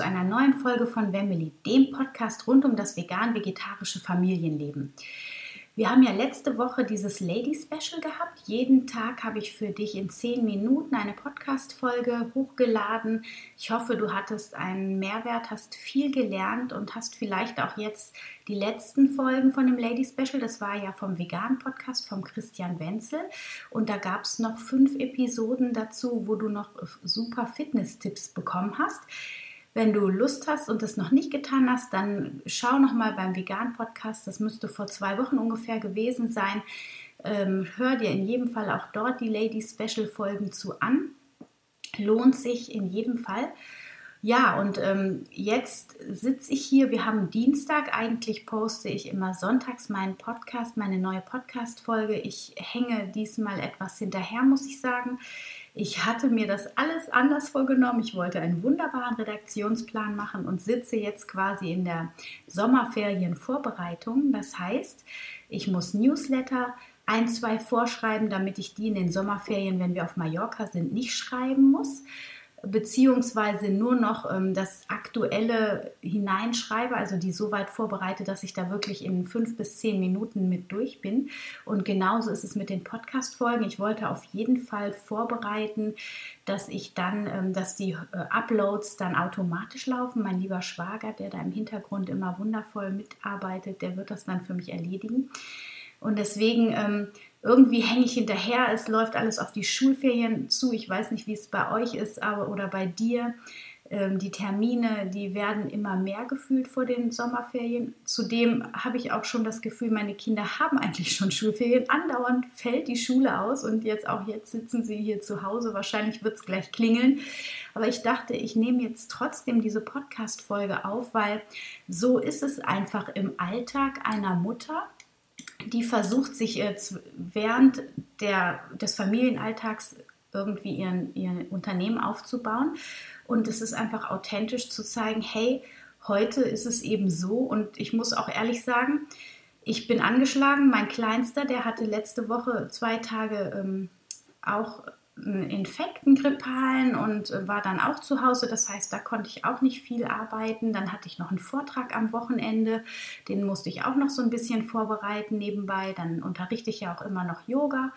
Zu einer neuen Folge von Family, dem Podcast rund um das vegan-vegetarische Familienleben. Wir haben ja letzte Woche dieses Lady Special gehabt. Jeden Tag habe ich für dich in zehn Minuten eine Podcast-Folge hochgeladen. Ich hoffe, du hattest einen Mehrwert, hast viel gelernt und hast vielleicht auch jetzt die letzten Folgen von dem Lady Special. Das war ja vom Vegan Podcast vom Christian Wenzel. Und da gab es noch fünf Episoden dazu, wo du noch super Fitness-Tipps bekommen hast. Wenn du Lust hast und das noch nicht getan hast, dann schau noch mal beim Vegan Podcast. Das müsste vor zwei Wochen ungefähr gewesen sein. Ähm, hör dir in jedem Fall auch dort die Lady Special Folgen zu an. Lohnt sich in jedem Fall. Ja, und ähm, jetzt sitze ich hier. Wir haben Dienstag. Eigentlich poste ich immer sonntags meinen Podcast, meine neue Podcast-Folge. Ich hänge diesmal etwas hinterher, muss ich sagen. Ich hatte mir das alles anders vorgenommen. Ich wollte einen wunderbaren Redaktionsplan machen und sitze jetzt quasi in der Sommerferienvorbereitung. Das heißt, ich muss Newsletter ein, zwei vorschreiben, damit ich die in den Sommerferien, wenn wir auf Mallorca sind, nicht schreiben muss beziehungsweise nur noch ähm, das Aktuelle hineinschreibe, also die so weit vorbereite, dass ich da wirklich in fünf bis zehn Minuten mit durch bin. Und genauso ist es mit den Podcast-Folgen. Ich wollte auf jeden Fall vorbereiten, dass ich dann, ähm, dass die äh, Uploads dann automatisch laufen. Mein lieber Schwager, der da im Hintergrund immer wundervoll mitarbeitet, der wird das dann für mich erledigen. Und deswegen ähm, irgendwie hänge ich hinterher. Es läuft alles auf die Schulferien zu. Ich weiß nicht, wie es bei euch ist, aber oder bei dir. Ähm, die Termine, die werden immer mehr gefühlt vor den Sommerferien. Zudem habe ich auch schon das Gefühl, meine Kinder haben eigentlich schon Schulferien. Andauernd fällt die Schule aus und jetzt auch jetzt sitzen sie hier zu Hause. Wahrscheinlich wird es gleich klingeln. Aber ich dachte, ich nehme jetzt trotzdem diese Podcast-Folge auf, weil so ist es einfach im Alltag einer Mutter die versucht sich jetzt während der, des Familienalltags irgendwie ihren, ihr Unternehmen aufzubauen. Und es ist einfach authentisch zu zeigen, hey, heute ist es eben so. Und ich muss auch ehrlich sagen, ich bin angeschlagen. Mein Kleinster, der hatte letzte Woche zwei Tage ähm, auch Infekten, Grippalen und äh, war dann auch zu Hause. Das heißt, da konnte ich auch nicht viel arbeiten. Dann hatte ich noch einen Vortrag am Wochenende, den musste ich auch noch so ein bisschen vorbereiten nebenbei. Dann unterrichte ich ja auch immer noch Yoga.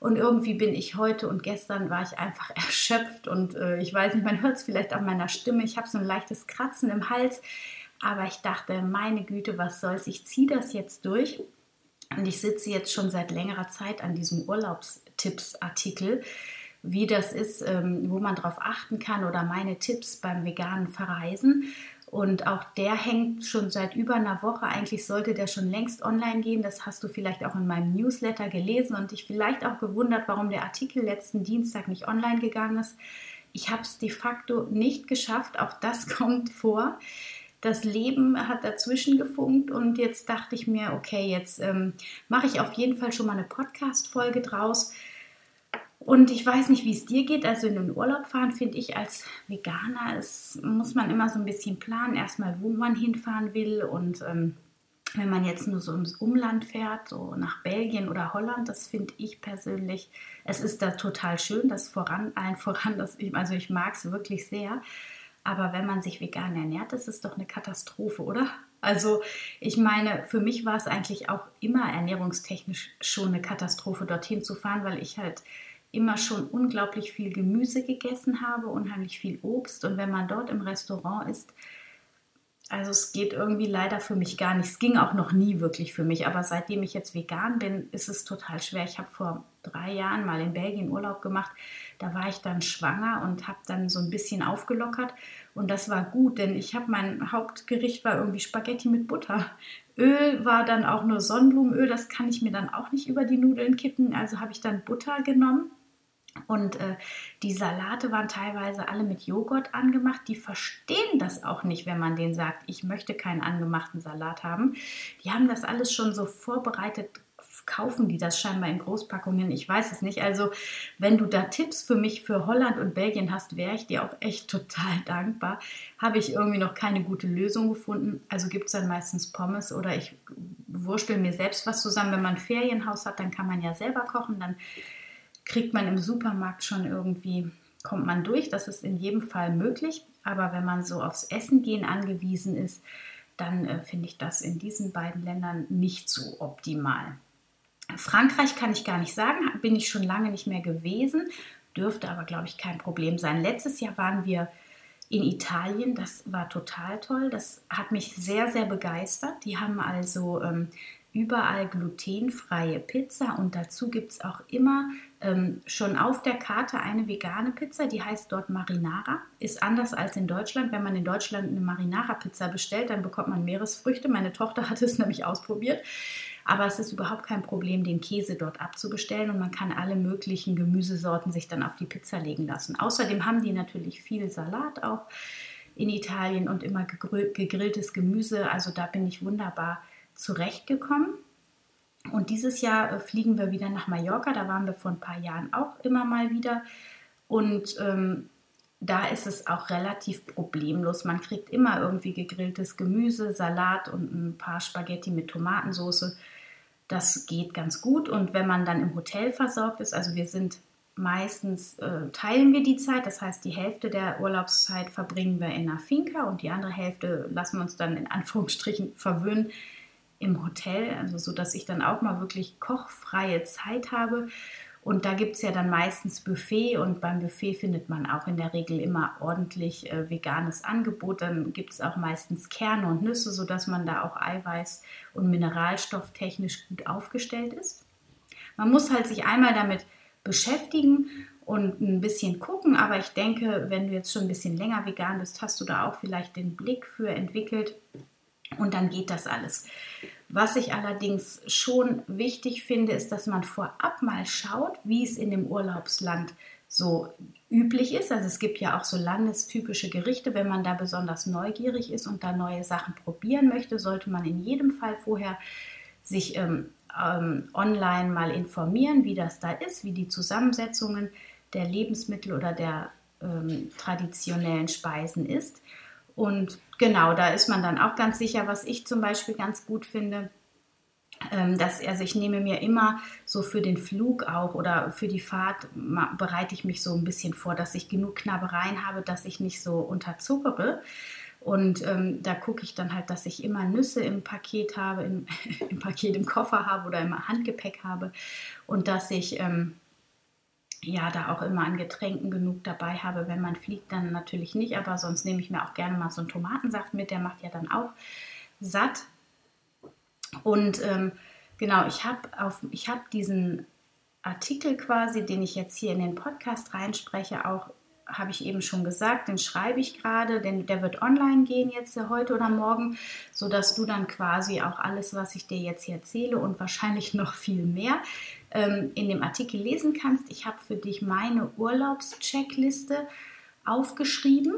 Und irgendwie bin ich heute und gestern war ich einfach erschöpft und äh, ich weiß nicht, man hört es vielleicht an meiner Stimme. Ich habe so ein leichtes Kratzen im Hals. Aber ich dachte, meine Güte, was soll's? Ich ziehe das jetzt durch. Und ich sitze jetzt schon seit längerer Zeit an diesem Urlaubstippsartikel, wie das ist, ähm, wo man darauf achten kann oder meine Tipps beim veganen Verreisen. Und auch der hängt schon seit über einer Woche. Eigentlich sollte der schon längst online gehen. Das hast du vielleicht auch in meinem Newsletter gelesen und dich vielleicht auch gewundert, warum der Artikel letzten Dienstag nicht online gegangen ist. Ich habe es de facto nicht geschafft. Auch das kommt vor das Leben hat dazwischen gefunkt und jetzt dachte ich mir, okay, jetzt ähm, mache ich auf jeden Fall schon mal eine Podcast-Folge draus. Und ich weiß nicht, wie es dir geht. Also in den Urlaub fahren finde ich als Veganer, es muss man immer so ein bisschen planen, erstmal, wo man hinfahren will. Und ähm, wenn man jetzt nur so ins Umland fährt, so nach Belgien oder Holland, das finde ich persönlich, es ist da total schön, das voran, allen voran, das, also ich mag es wirklich sehr. Aber wenn man sich vegan ernährt, ist es doch eine Katastrophe, oder? Also ich meine, für mich war es eigentlich auch immer ernährungstechnisch schon eine Katastrophe, dorthin zu fahren, weil ich halt immer schon unglaublich viel Gemüse gegessen habe, unheimlich viel Obst. Und wenn man dort im Restaurant ist, also es geht irgendwie leider für mich gar nicht. Es ging auch noch nie wirklich für mich. Aber seitdem ich jetzt vegan bin, ist es total schwer. Ich habe vor drei Jahren mal in Belgien Urlaub gemacht. Da war ich dann schwanger und habe dann so ein bisschen aufgelockert. Und das war gut, denn ich habe mein Hauptgericht war irgendwie Spaghetti mit Butter. Öl war dann auch nur Sonnenblumenöl. Das kann ich mir dann auch nicht über die Nudeln kippen. Also habe ich dann Butter genommen Und äh, die Salate waren teilweise alle mit Joghurt angemacht. Die verstehen das auch nicht, wenn man denen sagt, ich möchte keinen angemachten Salat haben. Die haben das alles schon so vorbereitet kaufen die das scheinbar in Großpackungen? Ich weiß es nicht. Also, wenn du da Tipps für mich für Holland und Belgien hast, wäre ich dir auch echt total dankbar. Habe ich irgendwie noch keine gute Lösung gefunden. Also gibt es dann meistens Pommes oder ich wurstel mir selbst was zusammen. Wenn man ein Ferienhaus hat, dann kann man ja selber kochen. Dann kriegt man im Supermarkt schon irgendwie, kommt man durch. Das ist in jedem Fall möglich. Aber wenn man so aufs Essen gehen angewiesen ist, dann äh, finde ich das in diesen beiden Ländern nicht so optimal. Frankreich kann ich gar nicht sagen, bin ich schon lange nicht mehr gewesen, dürfte aber, glaube ich, kein Problem sein. Letztes Jahr waren wir in Italien, das war total toll, das hat mich sehr, sehr begeistert. Die haben also ähm, überall glutenfreie Pizza und dazu gibt es auch immer ähm, schon auf der Karte eine vegane Pizza, die heißt dort Marinara. Ist anders als in Deutschland. Wenn man in Deutschland eine Marinara-Pizza bestellt, dann bekommt man Meeresfrüchte. Meine Tochter hat es nämlich ausprobiert. Aber es ist überhaupt kein Problem, den Käse dort abzubestellen und man kann alle möglichen Gemüsesorten sich dann auf die Pizza legen lassen. Außerdem haben die natürlich viel Salat auch in Italien und immer gegrilltes Gemüse. Also da bin ich wunderbar zurechtgekommen. Und dieses Jahr äh, fliegen wir wieder nach Mallorca. Da waren wir vor ein paar Jahren auch immer mal wieder. Und ähm, da ist es auch relativ problemlos. Man kriegt immer irgendwie gegrilltes Gemüse, Salat und ein paar Spaghetti mit Tomatensauce. Das geht ganz gut. Und wenn man dann im Hotel versorgt ist, also wir sind meistens, äh, teilen wir die Zeit. Das heißt, die Hälfte der Urlaubszeit verbringen wir in einer Finca und die andere Hälfte lassen wir uns dann in Anführungsstrichen verwöhnen im Hotel. Also so, dass ich dann auch mal wirklich kochfreie Zeit habe. Und da gibt es ja dann meistens Buffet und beim Buffet findet man auch in der Regel immer ordentlich äh, veganes Angebot. Dann gibt es auch meistens Kerne und Nüsse, sodass man da auch Eiweiß- und Mineralstofftechnisch gut aufgestellt ist. Man muss halt sich einmal damit beschäftigen und ein bisschen gucken, aber ich denke, wenn du jetzt schon ein bisschen länger vegan bist, hast du da auch vielleicht den Blick für entwickelt und dann geht das alles. Was ich allerdings schon wichtig finde, ist, dass man vorab mal schaut, wie es in dem Urlaubsland so üblich ist. Also es gibt ja auch so landestypische Gerichte. Wenn man da besonders neugierig ist und da neue Sachen probieren möchte, sollte man in jedem Fall vorher sich ähm, ähm, online mal informieren, wie das da ist, wie die Zusammensetzungen der Lebensmittel oder der ähm, traditionellen Speisen ist. Und genau, da ist man dann auch ganz sicher, was ich zum Beispiel ganz gut finde. Ähm, dass, also ich nehme mir immer so für den Flug auch oder für die Fahrt bereite ich mich so ein bisschen vor, dass ich genug Knabbereien habe, dass ich nicht so unterzuckere. Und ähm, da gucke ich dann halt, dass ich immer Nüsse im Paket habe, im, im, Paket im Koffer habe oder im Handgepäck habe und dass ich ähm, ja, da auch immer an Getränken genug dabei habe. Wenn man fliegt, dann natürlich nicht, aber sonst nehme ich mir auch gerne mal so einen Tomatensaft mit, der macht ja dann auch satt. Und ähm, genau, ich habe hab diesen Artikel quasi, den ich jetzt hier in den Podcast reinspreche, auch habe ich eben schon gesagt, den schreibe ich gerade, denn der wird online gehen jetzt heute oder morgen, sodass du dann quasi auch alles, was ich dir jetzt hier erzähle und wahrscheinlich noch viel mehr ähm, in dem Artikel lesen kannst. Ich habe für dich meine Urlaubscheckliste aufgeschrieben,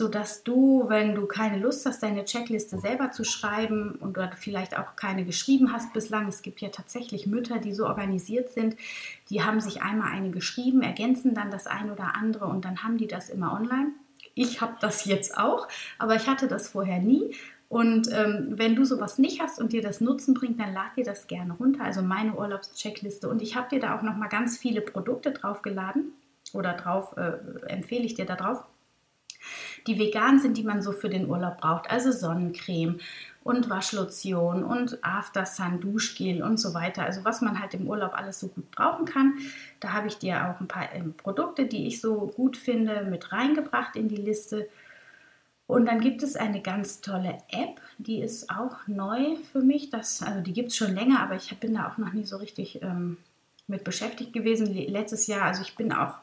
sodass du, wenn du keine Lust hast, deine Checkliste selber zu schreiben und du vielleicht auch keine geschrieben hast bislang, es gibt ja tatsächlich Mütter, die so organisiert sind, die haben sich einmal eine geschrieben, ergänzen dann das ein oder andere und dann haben die das immer online. Ich habe das jetzt auch, aber ich hatte das vorher nie und ähm, wenn du sowas nicht hast und dir das Nutzen bringt, dann lad dir das gerne runter. Also meine Urlaubscheckliste. Und ich habe dir da auch noch mal ganz viele Produkte draufgeladen oder drauf äh, empfehle ich dir da drauf, die vegan sind, die man so für den Urlaub braucht. Also Sonnencreme und Waschlotion und After Sun Duschgel und so weiter. Also was man halt im Urlaub alles so gut brauchen kann. Da habe ich dir auch ein paar ähm, Produkte, die ich so gut finde, mit reingebracht in die Liste. Und dann gibt es eine ganz tolle App, die ist auch neu für mich. Das, also die gibt es schon länger, aber ich bin da auch noch nie so richtig ähm, mit beschäftigt gewesen. Letztes Jahr, also ich bin auch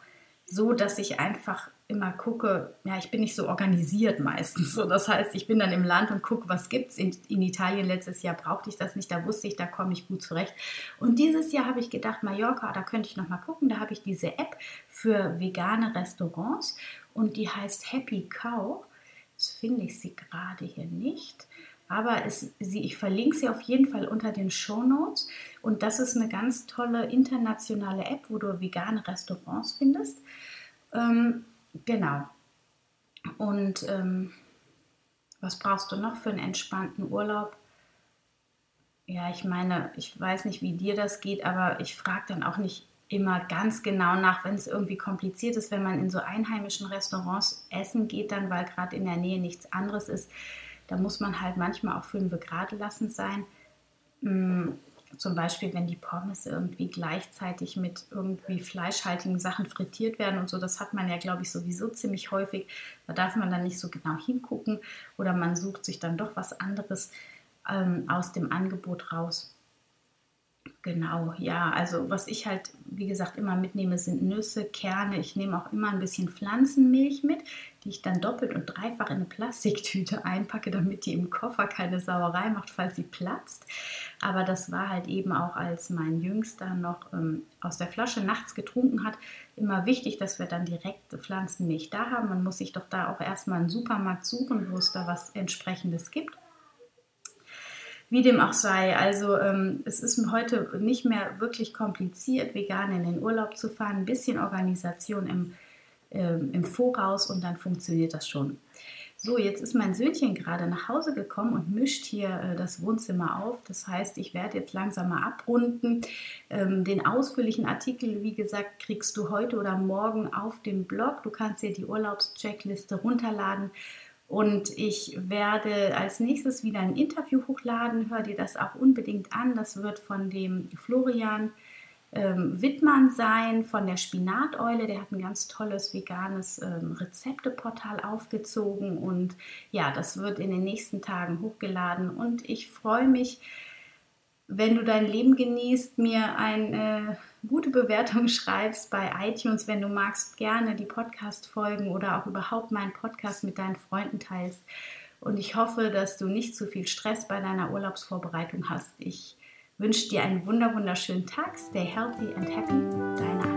so, dass ich einfach immer gucke, ja, ich bin nicht so organisiert meistens. So, das heißt, ich bin dann im Land und gucke, was gibt's. In, in Italien letztes Jahr brauchte ich das nicht, da wusste ich, da komme ich gut zurecht. Und dieses Jahr habe ich gedacht, Mallorca, da könnte ich noch mal gucken. Da habe ich diese App für vegane Restaurants und die heißt Happy Cow. Jetzt finde ich sie gerade hier nicht. Aber es, sie, ich verlinke sie auf jeden Fall unter den Show Notes. Und das ist eine ganz tolle internationale App, wo du vegane Restaurants findest. Ähm, Genau. Und ähm, was brauchst du noch für einen entspannten Urlaub? Ja, ich meine, ich weiß nicht, wie dir das geht, aber ich frage dann auch nicht immer ganz genau nach, wenn es irgendwie kompliziert ist, wenn man in so einheimischen Restaurants essen geht, dann weil gerade in der Nähe nichts anderes ist. Da muss man halt manchmal auch fünf Grad lassen sein. Zum Beispiel, wenn die Pommes irgendwie gleichzeitig mit irgendwie fleischhaltigen Sachen frittiert werden und so, das hat man ja, glaube ich, sowieso ziemlich häufig. Da darf man dann nicht so genau hingucken oder man sucht sich dann doch was anderes ähm, aus dem Angebot raus. Genau, ja, also was ich halt, wie gesagt, immer mitnehme, sind Nüsse, Kerne. Ich nehme auch immer ein bisschen Pflanzenmilch mit, die ich dann doppelt und dreifach in eine Plastiktüte einpacke, damit die im Koffer keine Sauerei macht, falls sie platzt. Aber das war halt eben auch, als mein Jüngster noch ähm, aus der Flasche nachts getrunken hat, immer wichtig, dass wir dann direkt Pflanzenmilch da haben. Man muss sich doch da auch erstmal einen Supermarkt suchen, wo es da was entsprechendes gibt. Wie dem auch sei, also ähm, es ist heute nicht mehr wirklich kompliziert, vegan in den Urlaub zu fahren. Ein bisschen Organisation im, ähm, im Voraus und dann funktioniert das schon. So, jetzt ist mein Söhnchen gerade nach Hause gekommen und mischt hier äh, das Wohnzimmer auf. Das heißt, ich werde jetzt langsam mal abrunden. Ähm, den ausführlichen Artikel, wie gesagt, kriegst du heute oder morgen auf dem Blog. Du kannst dir die Urlaubscheckliste runterladen. Und ich werde als nächstes wieder ein Interview hochladen. Hör dir das auch unbedingt an. Das wird von dem Florian ähm, Wittmann sein, von der Spinateule. Der hat ein ganz tolles veganes ähm, Rezepteportal aufgezogen. Und ja, das wird in den nächsten Tagen hochgeladen. Und ich freue mich, wenn du dein Leben genießt, mir eine gute Bewertung schreibst bei iTunes, wenn du magst, gerne die Podcast-Folgen oder auch überhaupt meinen Podcast mit deinen Freunden teilst. Und ich hoffe, dass du nicht zu viel Stress bei deiner Urlaubsvorbereitung hast. Ich wünsche dir einen wunderschönen Tag. Stay healthy and happy. Deine